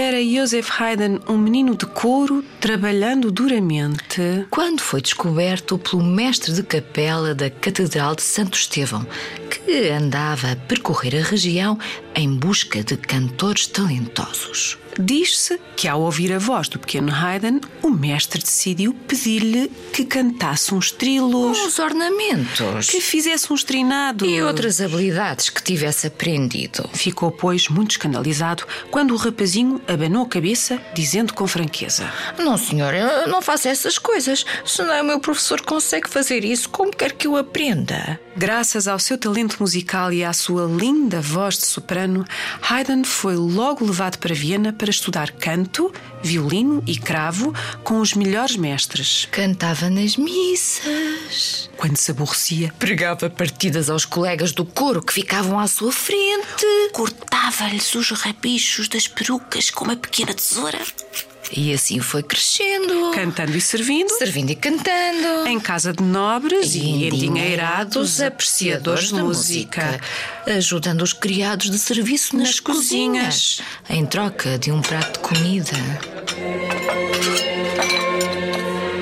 Era Joseph Haydn um menino de couro trabalhando duramente. Quando foi descoberto pelo mestre de capela da Catedral de Santo Estevão, que andava a percorrer a região em busca de cantores talentosos. Diz-se que, ao ouvir a voz do pequeno Haydn, o mestre decidiu pedir-lhe que cantasse uns trilos, Os ornamentos que fizesse uns trinados. e outras habilidades que tivesse aprendido. Ficou, pois, muito escandalizado quando o rapazinho abanou a cabeça, dizendo com franqueza: Não, senhor, eu não faço essas coisas. Senão o meu professor consegue fazer isso como quer que eu aprenda. Graças ao seu talento musical e à sua linda voz de soprano, Haydn foi logo levado para Viena para estudar canto, violino e cravo com os melhores mestres. Cantava nas missas. Quando se aborrecia, Pregava partidas aos colegas do coro que ficavam à sua frente. cortava-lhes os rabichos das perucas com uma pequena tesoura, E assim foi crescendo. cantando e servindo. Servindo e cantando. Em casa de nobres e, E endinheirados apreciadores de música. ajudando os criados de serviço nas, Nas cozinhas, cozinhas. em troca de um prato de comida.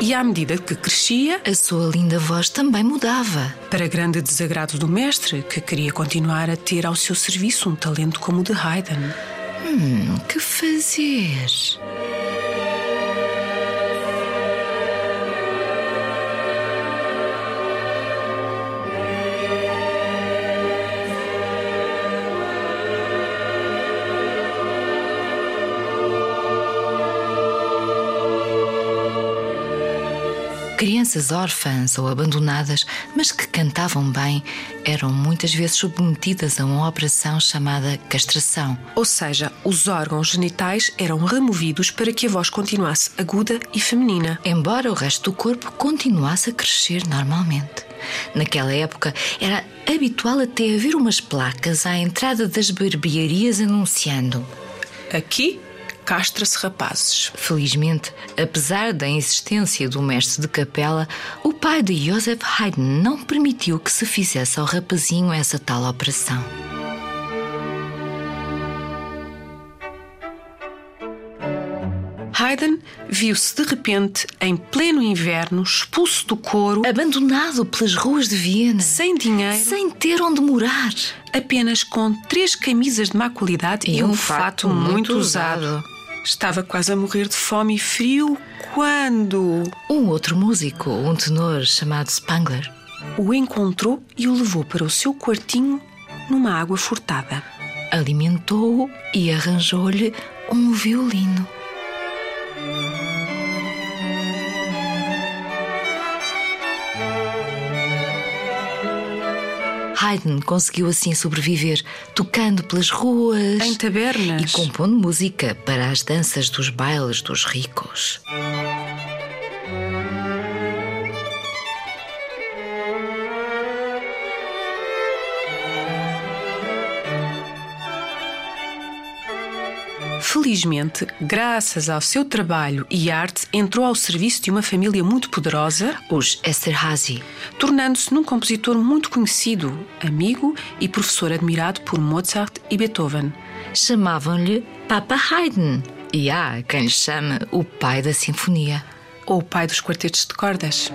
E à medida que crescia, A sua linda voz também mudava. para grande desagrado do mestre, que queria continuar a ter ao seu serviço um talento como o de Haydn. Hum, que fazer? Crianças órfãs ou abandonadas, mas que cantavam bem, eram muitas vezes submetidas a uma operação chamada castração. Ou seja, os órgãos genitais eram removidos para que a voz continuasse aguda e feminina. embora o resto do corpo continuasse a crescer normalmente. Naquela época era habitual até haver umas placas à entrada das barbearias anunciando. Aqui, castra-se rapazes. Felizmente, apesar da insistência do mestre de capela, o pai de Joseph Haydn não permitiu que se fizesse ao rapazinho essa tal operação. Haydn viu-se de repente, em pleno inverno, expulso do coro, Abandonado pelas ruas de Viena, sem dinheiro, sem ter onde morar. apenas com três camisas de má qualidade e, E um, fato fato muito muito usado. usado. Estava quase a morrer de fome e frio quando Um outro músico, um tenor chamado Spangler, o encontrou e o levou para o seu quartinho numa água furtada. alimentou-o e arranjou-lhe um violino. Haydn conseguiu assim sobreviver, tocando pelas ruas Em tabernas. e compondo música para as danças dos bailes dos ricos. Felizmente, graças ao seu trabalho e arte, entrou ao serviço de uma família muito poderosa, Os Esterhazy. tornando-se num compositor muito conhecido, amigo e professor admirado por Mozart e Beethoven. Chamavam-lhe Papa Haydn. E há quem lhe chame o pai da sinfonia. Ou o pai dos quartetos de cordas.